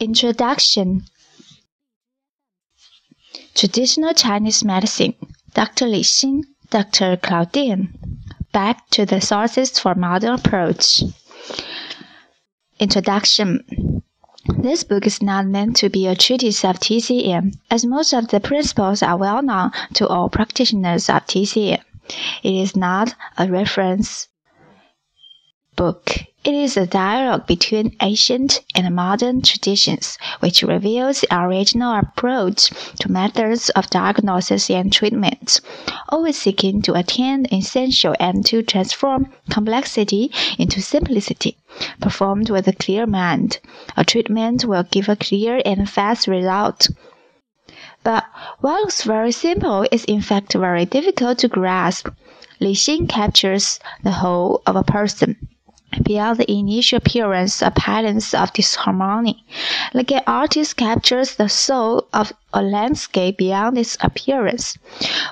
Introduction Traditional Chinese Medicine Dr. Li Xin, Dr. Claudine Back to the Sources for Modern Approach Introduction This book is not meant to be a treatise of TCM, as most of the principles are well known to all practitioners of TCM. It is not a reference book. It is a dialogue between ancient and modern traditions, which reveals the original approach to methods of diagnosis and treatment, always seeking to attain the essential and to transform complexity into simplicity. Performed with a clear mind, a treatment will give a clear and fast result. But what looks very simple is in fact very difficult to grasp. Li Xin captures the whole of a person beyond the initial appearance of patterns of disharmony, like an artist captures the soul of a landscape beyond its appearance,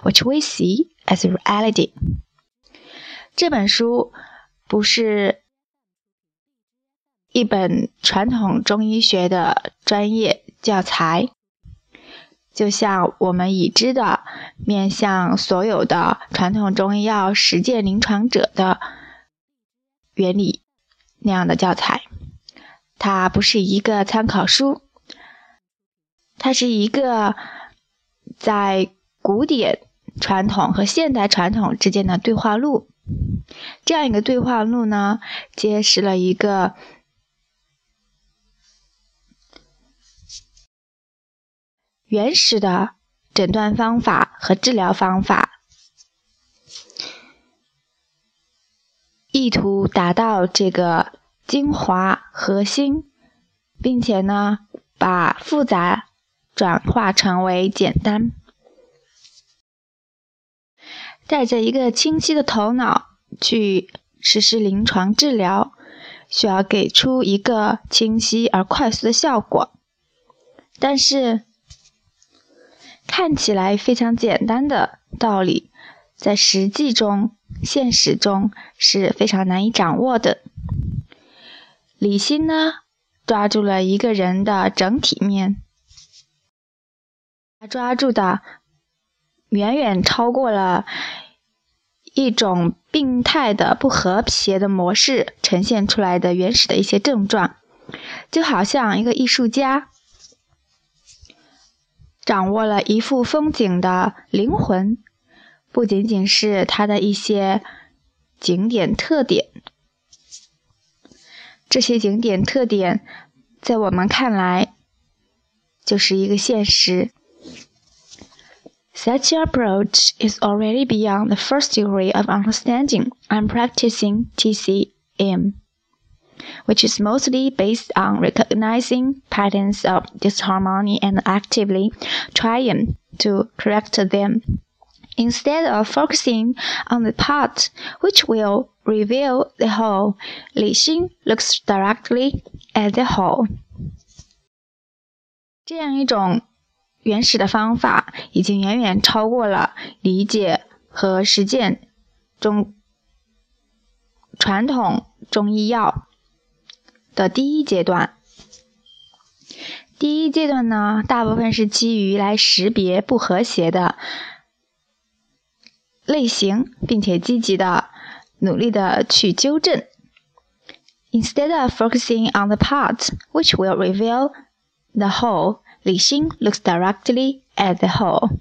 which we see as reality. 这本书不是一本传统中医学的专业教材，就像我们已知的面向所有的传统中医药实践临床者的。 原理那样的教材，它不是一个参考书，它是一个在古典传统和现代传统之间的对话录。这样一个对话录呢，揭示了一个原始的诊断方法和治疗方法。意图达到这个精华核心，并且呢，把复杂转化成为简单，带着一个清晰的头脑去实施临床治疗，需要给出一个清晰而快速的效果。但是，看起来非常简单的道理，在实际中。现实中是非常难以掌握的。李欣呢，抓住了一个人的整体面，抓住的远远超过了一种病态的不和谐的模式呈现出来的原始的一些症状，就好像一个艺术家掌握了一幅风景的灵魂。不仅仅是它的一些景点特点，这些景点特点在我们看来就是一个现实。Such approach is already beyond the first degree of understanding and practicing TCM, which is mostly based on recognizing patterns of disharmony and actively trying to correct them. Instead of focusing on the part which will reveal the whole, Li Xin looks directly at the whole. 这样一种原始的方法，已经远远超过了理解和实践中传统中医药的第一阶段。第一阶段呢，大部分是基于来识别不和谐的。类型，并且积极的、努力的去纠正。Instead of focusing on the part which will reveal the whole, Li Xin looks directly at the whole.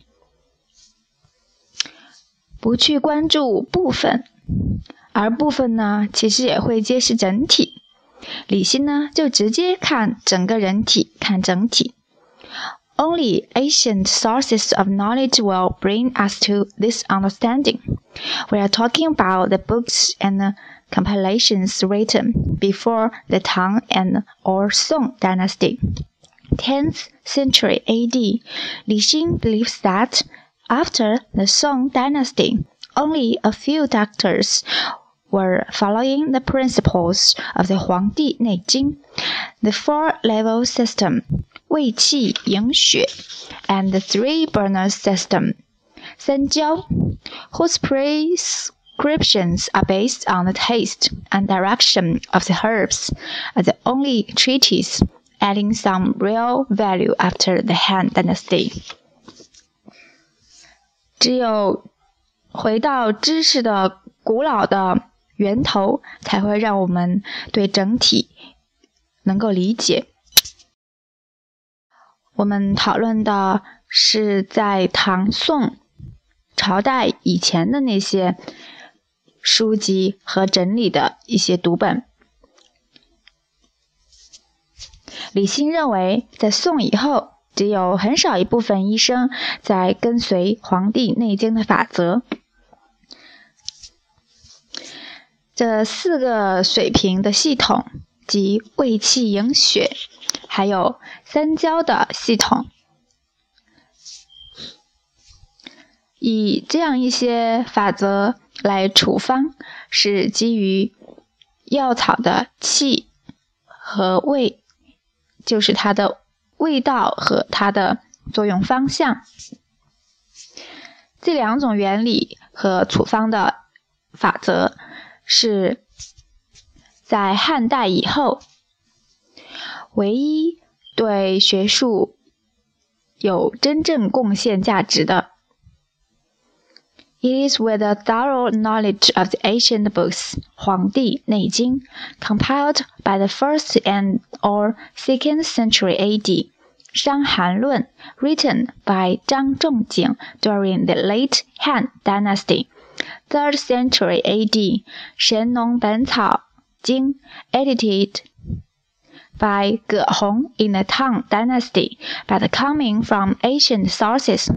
不去关注部分，而部分呢，其实也会揭示整体。李辛呢，就直接看整个人体，看整体。Only ancient sources of knowledge will bring us to this understanding. We are talking about the books and compilations written before the Tang and or Song dynasty. 10th century AD, Li Xin believes that after the Song dynasty, only a few doctors were following the principles of the Huangdi Neijing, the four-level system, 卫气营血 and the three burner system. 三焦, whose prescriptions are based on the taste and direction of the herbs, are the only treatise adding some real value after the Han Dynasty. 只有回到知识的古老的源头，才会让我们对整体能够理解。我们讨论的是在唐宋朝代以前的那些书籍和整理的一些读本。李欣认为，在宋以后，只有很少一部分医生在跟随《黄帝内经》的法则。这四个水平的系统，及胃气营血，还有三焦的系统，以这样一些法则来处方，是基于药草的气和味。就是它的味道和它的作用方向，这两种原理和处方的法则是在汉代以后唯一对学术有真正贡献价值的。It is with a thorough knowledge of the ancient books, Huangdi Neijing, compiled by the first and or second century AD, Shang Han Lun, written by Zhang Zhongjing during the late Han Dynasty, third century AD, Shen Nong Ben Cao Jing, edited by Ge Hong in the Tang Dynasty, but coming from ancient sources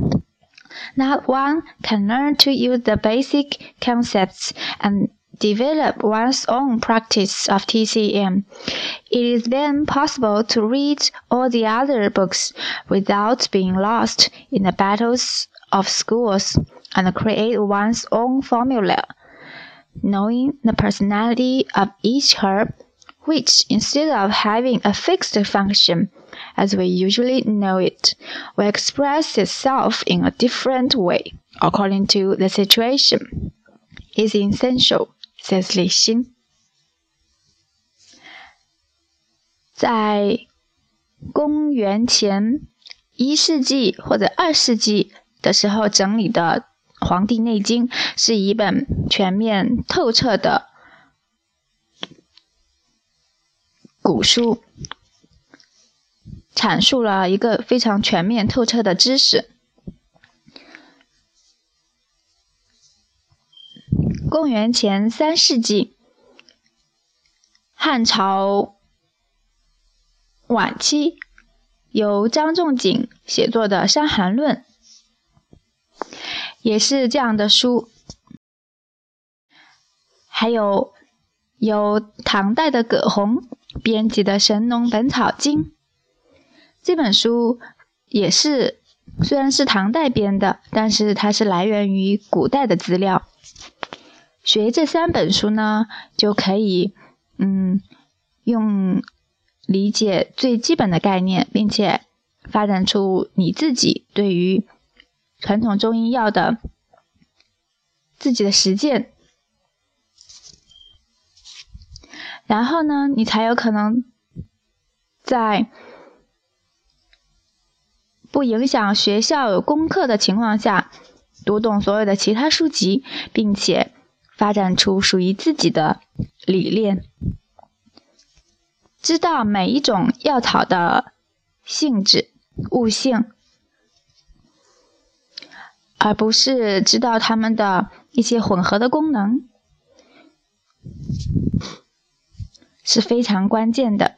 not one can learn to use the basic concepts and develop one's own practice of TCM. It is then possible to read all the other books without being lost in the battles of schools and create one's own formula Knowing the personality of each herb, which instead of having a fixed function, as we usually know it, will express itself in a different way according to the situation. Is essential, says Li Xin. 在公元前一世纪或者二世纪的时候整理的《 黄帝内经》是一本全面透彻的古书。阐述了一个非常全面透彻的知识。公元前三世纪，汉朝晚期，由张仲景写作的《伤寒论》也是这样的书。还有由唐代的葛洪编辑的《神农本草经》。这本书也是，虽然是唐代编的，但是它是来源于古代的资料。学这三本书呢，就可以，嗯，用理解最基本的概念，并且发展出你自己对于传统中医药的自己的实践。然后呢，你才有可能在。不影响学校有功课的情况下，读懂所有的其他书籍，并且发展出属于自己的理念，知道每一种药草的性质、物性，而不是知道它们的一些混合的功能，是非常关键的。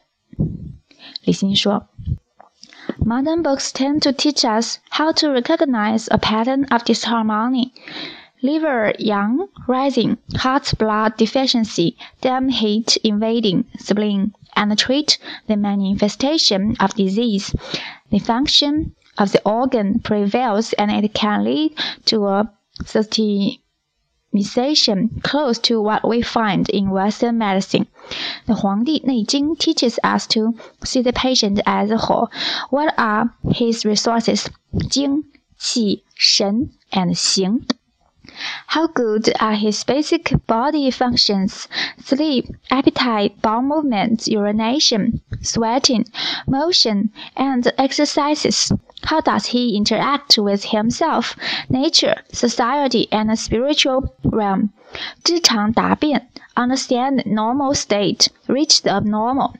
李辛说：“Modern books tend to teach us how to recognize a pattern of disharmony. Liver yang rising, heart blood deficiency, damp heat invading spleen, and treat the manifestation of disease, the function of the organ prevails and it can lead to a systemization close to what we find in Western medicine. The Huangdi Neijing teaches us to see the patient as a whole. What are his resources? Jing, Qi, Shen, and Xing. How good are his basic body functions? Sleep, appetite, bowel movements, urination, sweating, motion, and exercises. How does he interact with himself, nature, society, and the spiritual realm? 知常达变 understand normal state, reach the abnormal,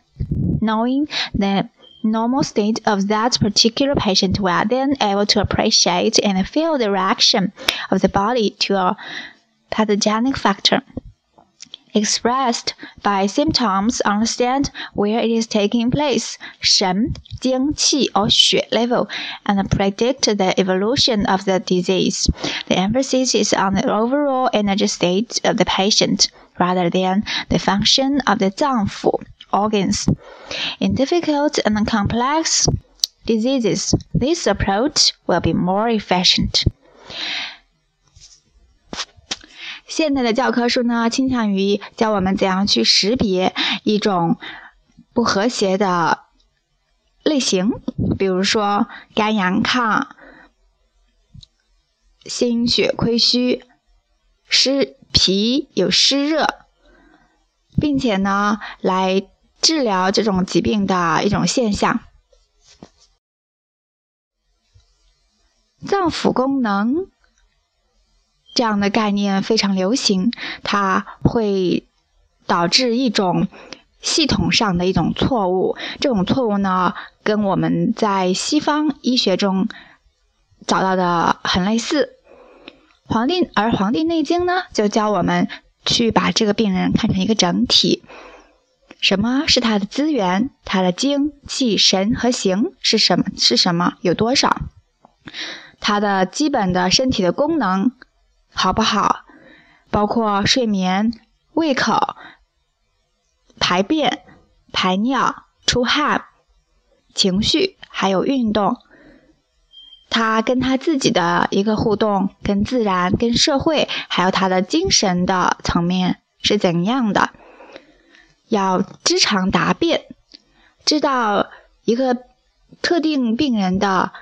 knowing the normal state of that particular patient we are then able to appreciate and feel the reaction of the body to a pathogenic factor expressed by symptoms understand where it is taking place, Shen, Jing, Qi, or Xue level, and predict the evolution of the disease. The emphasis is on the overall energy state of the patient rather than the function of the zangfu organs. In difficult and complex diseases, this approach will be more efficient. 现在的教科书呢，倾向于教我们怎样去识别一种不和谐的类型，比如说肝阳亢、心血亏虚、湿脾有湿热，并且呢，来治疗这种疾病的一种现象。脏腑功能这样的概念非常流行，它会导致一种系统上的一种错误。这种错误呢，跟我们在西方医学中找到的很类似。黄帝而《黄帝内经》呢，就教我们去把这个病人看成一个整体。什么是他的资源？他的精气神和形是什么？是什么？有多少？他的基本的身体的功能好不好？包括睡眠、胃口、排便、排尿、出汗、情绪，还有运动。他跟他自己的一个互动，跟自然、跟社会，还有他的精神的层面是怎样的？要知常达变，知道一个特定病人的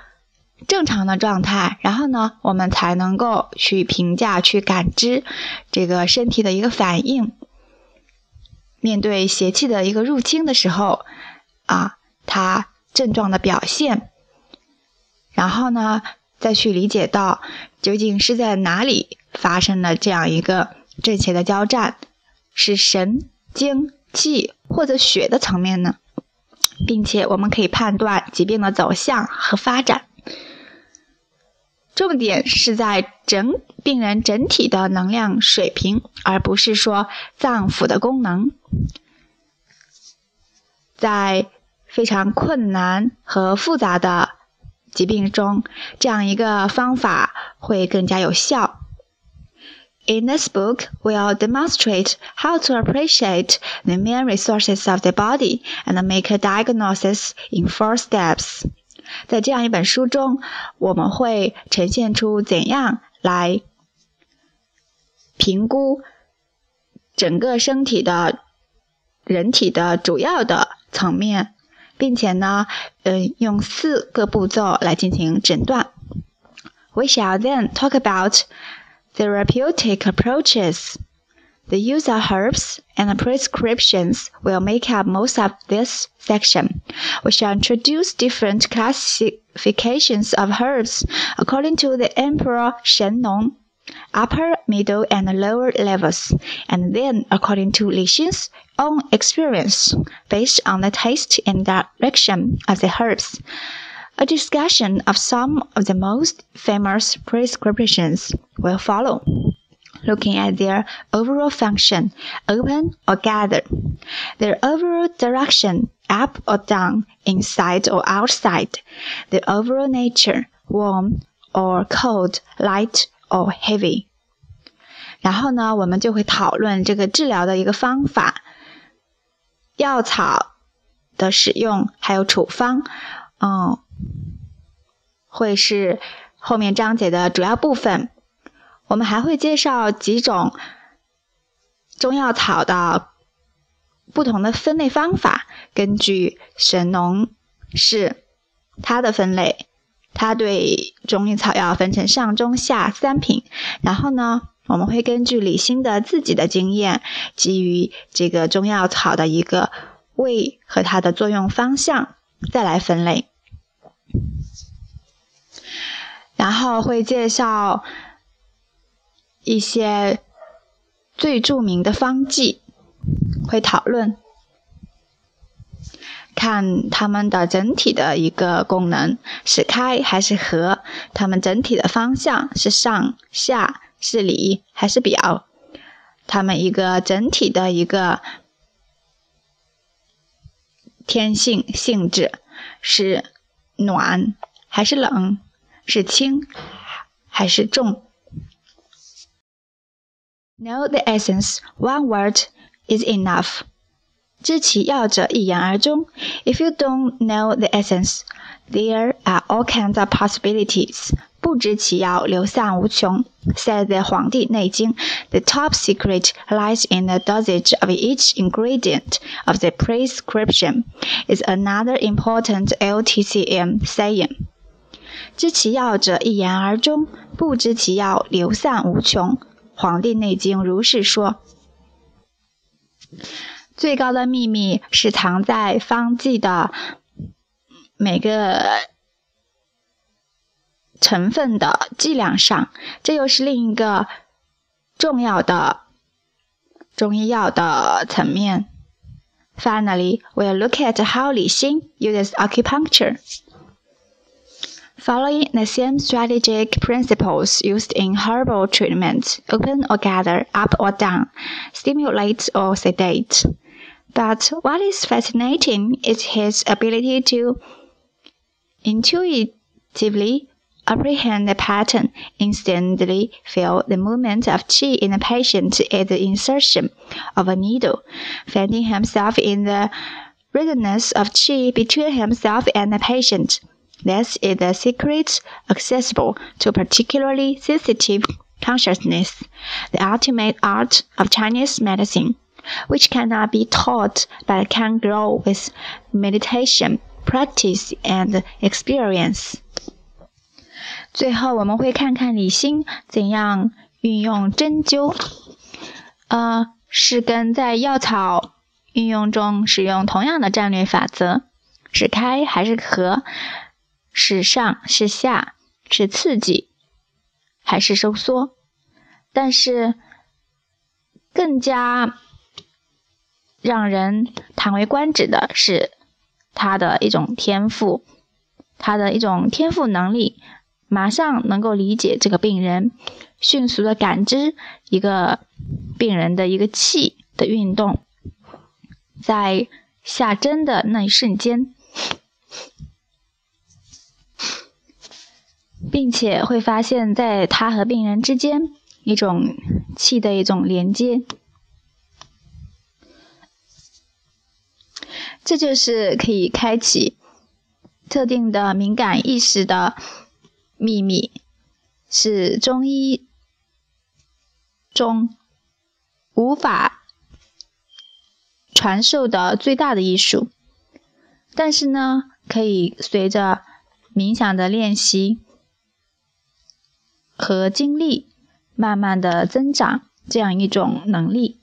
正常的状态，然后呢，我们才能够去评价、去感知这个身体的一个反应。面对邪气的一个入侵的时候，啊，它症状的表现，然后呢，再去理解到究竟是在哪里发生了这样一个正邪的交战，是神经。气或者血的层面呢，并且我们可以判断疾病的走向和发展。重点是在整病人整体的能量水平，而不是说脏腑的功能。在非常困难和复杂的疾病中，这样一个方法会更加有效。In this book, we'll demonstrate how to appreciate the main resources of the body and make a diagnosis in four steps. 在这样一本书中，我们会呈现出怎样来评估整个身体的人体的主要的层面，并且呢，嗯，用四个步骤来进行诊断。We shall then talk about Therapeutic approaches. The use of herbs and prescriptions will make up most of this section. We shall introduce different classifications of herbs according to the Emperor Shen Nong, upper, middle, and lower levels, and then according to Li Xin's own experience, based on the taste and direction of the herbs. A discussion of some of the most famous prescriptions will follow, looking at their overall function, open or gather, their overall direction, up or down, inside or outside, their overall nature, warm or cold, light or heavy. 然后呢，我们就会讨论这个治疗的一个方法、药草的使用，还有处方。嗯，会是后面章节的主要部分。 我们还会介绍几种中药草的不同的分类方法，根据神农氏它的分类，它对中医草药分成上中下三品，然后呢，我们会根据李欣的自己的经验，基于这个中药草的一个味和它的作用方向，再来分类。然后会介绍一些最著名的方剂，会讨论。看它们的整体的一个功能是开还是合，它们整体的方向是上下是里还是表，它们一个整体的一个天性性质是暖还是冷，是轻还是重。Know the essence. One word is enough. 知其要者，一言而终。If you don't know the essence, there are all kinds of possibilities. 不知其要，流散无穷。Said the 黄帝内经，The top secret lies in the dosage of each ingredient of the prescription. Is another important LTCM saying. 知其要者，一言而终；不知其要，流散无穷。《 黄帝内经》如是说。最高的秘密是藏在方剂的每个成分的剂量上，这又是另一个重要的中医药的层面。Finally, we'll look at how Li Xin uses acupuncture. Following the same strategic principles used in herbal treatment, open or gather, up or down, stimulate or sedate. But what is fascinating is his ability to intuitively apprehend the pattern, instantly feel the movement of qi in the patient at the insertion of a needle, finding himself in the readiness of qi between himself and the patient. Thus is the secret accessible to particularly sensitive consciousness, the ultimate art of Chinese medicine, which cannot be taught but can grow with meditation, practice, and experience. 最后，我们会看看李辛怎样运用针灸。呃，是跟在药草运用中使用同样的战略法则，是开还是合？是上是下，是刺激还是收缩，但是更加。让人叹为观止的是，他的一种天赋，他的一种天赋能力，马上能够理解这个病人，迅速的感知一个病人的一个气的运动，在下针的那一瞬间，并且会发现，在他和病人之间一种气的一种连接。这就是可以开启特定的敏感意识的秘密，是中医中无法传授的最大的艺术。但是呢，可以随着冥想的练习和精力，慢慢的增长这样一种能力。